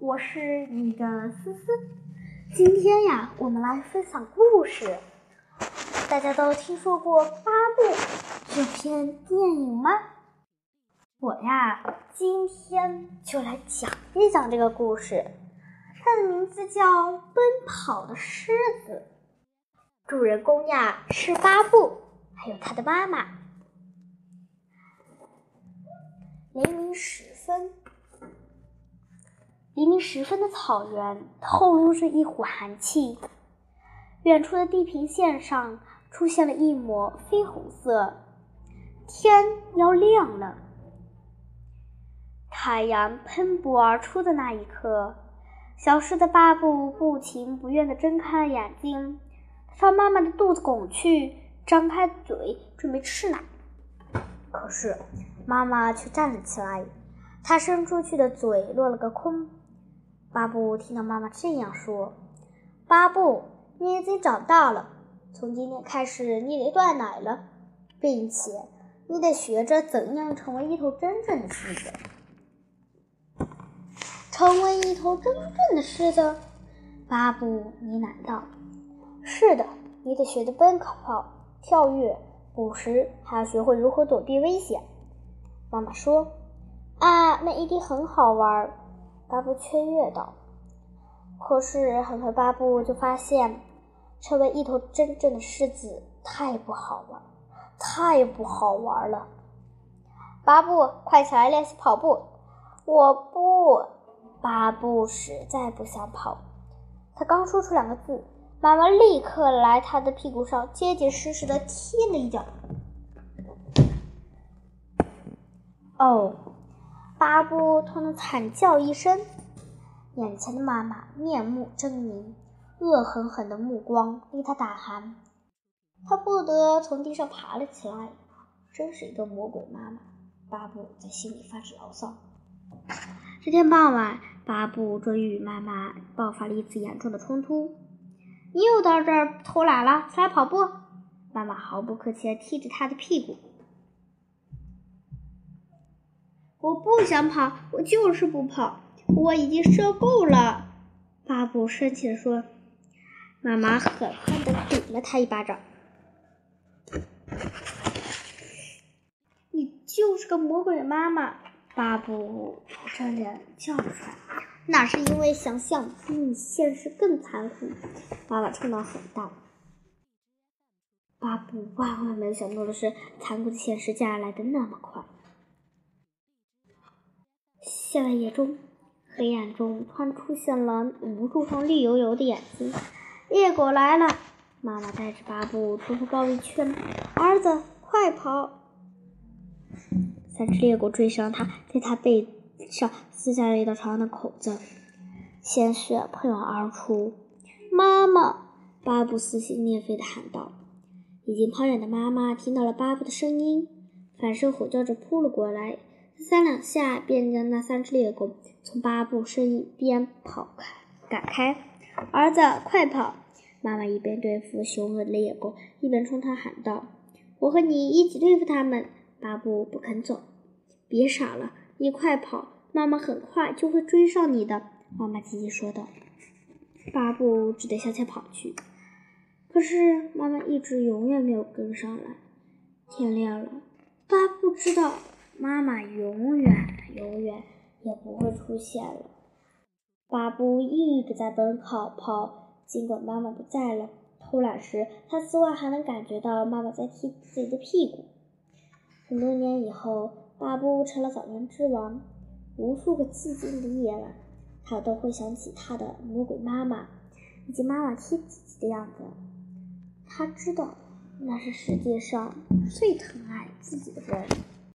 我是你的思思。今天呀，我们来分享故事。大家都听说过《巴布》这篇电影吗？我呀，今天就来讲一讲这个故事。它的名字叫《奔跑的狮子》，主人公呀是巴布，还有他的妈妈。黎明时分。黎明时分的草原透露着一股寒气，远处的地平线上出现了一抹绯红色，天要亮了。太阳喷薄而出的那一刻，小狮子巴布不情不愿地睁开了眼睛，朝妈妈的肚子拱去，张开嘴准备吃奶。可是妈妈却站了起来，她伸出去的嘴落了个空。巴布听到妈妈这样说：“巴布，你已经长大了，从今天开始你得断奶了，并且你得学着怎样成为一头真正的狮子。成为一头真正的狮子。”巴布呢喃道：“是的，你得学着奔跑、跳跃、捕食，还要学会如何躲避危险。”妈妈说：“啊，那一定很好玩。”巴布雀跃道：“可是很快，巴布就发现，成为一头真正的狮子太不好玩，太不好玩了。”巴布，快起来练习跑步！我不，巴布实在不想跑。他刚说出两个字，妈妈立刻来他的屁股上结结实实的踢了一脚。哦。巴布痛得惨叫一声，眼前的妈妈面目狰狞，恶狠狠的目光令他胆寒。他不得从地上爬了起来。真是一个魔鬼妈妈！巴布在心里发着牢骚。这天傍晚，巴布终于与妈妈爆发了一次严重的冲突。“你又到这儿偷懒了，出来跑步！”妈妈毫不客气地踢着他的屁股。我不想跑，我就是不跑。我已经受够了。巴布生气地说。妈妈狠狠地顶了他一巴掌。你就是个魔鬼妈妈！巴布捂着脸叫出来。那是因为想象比你现实更残酷。妈妈冲道很大。巴布万万没有想到的是，残酷的现实竟然来得那么快。夏夜中，黑暗中突然出现了无数双绿油油的眼睛。猎狗来了！妈妈带着巴布冲出包围圈。儿子，快跑！三只猎狗追上他，在他背上撕下了一道长长的口子，鲜血喷涌而出。妈妈！巴布撕心裂肺地喊道。已经跑远的妈妈听到了巴布的声音，反身吼叫着扑了过来。三两下，便将那三只猎狗从巴布身边跑开赶开。儿子，快跑！妈妈一边对付凶恶的猎狗，一边冲他喊道：“我和你一起对付他们。”巴布不肯走。别傻了，你快跑！妈妈很快就会追上你的。”妈妈急急说道。巴布只得向前跑去，可是妈妈一直永远没有跟上来。天亮了，巴布知道。妈妈永远永远也不会出现了。巴布一直在奔跑跑，尽管妈妈不在了。偷懒时，他似乎还能感觉到妈妈在踢自己的屁股。很多年以后，巴布成了草原之王。无数个寂静的夜晚，他都会想起他的魔鬼妈妈，以及妈妈踢自己的样子。他知道，那是世界上最疼爱自己的人。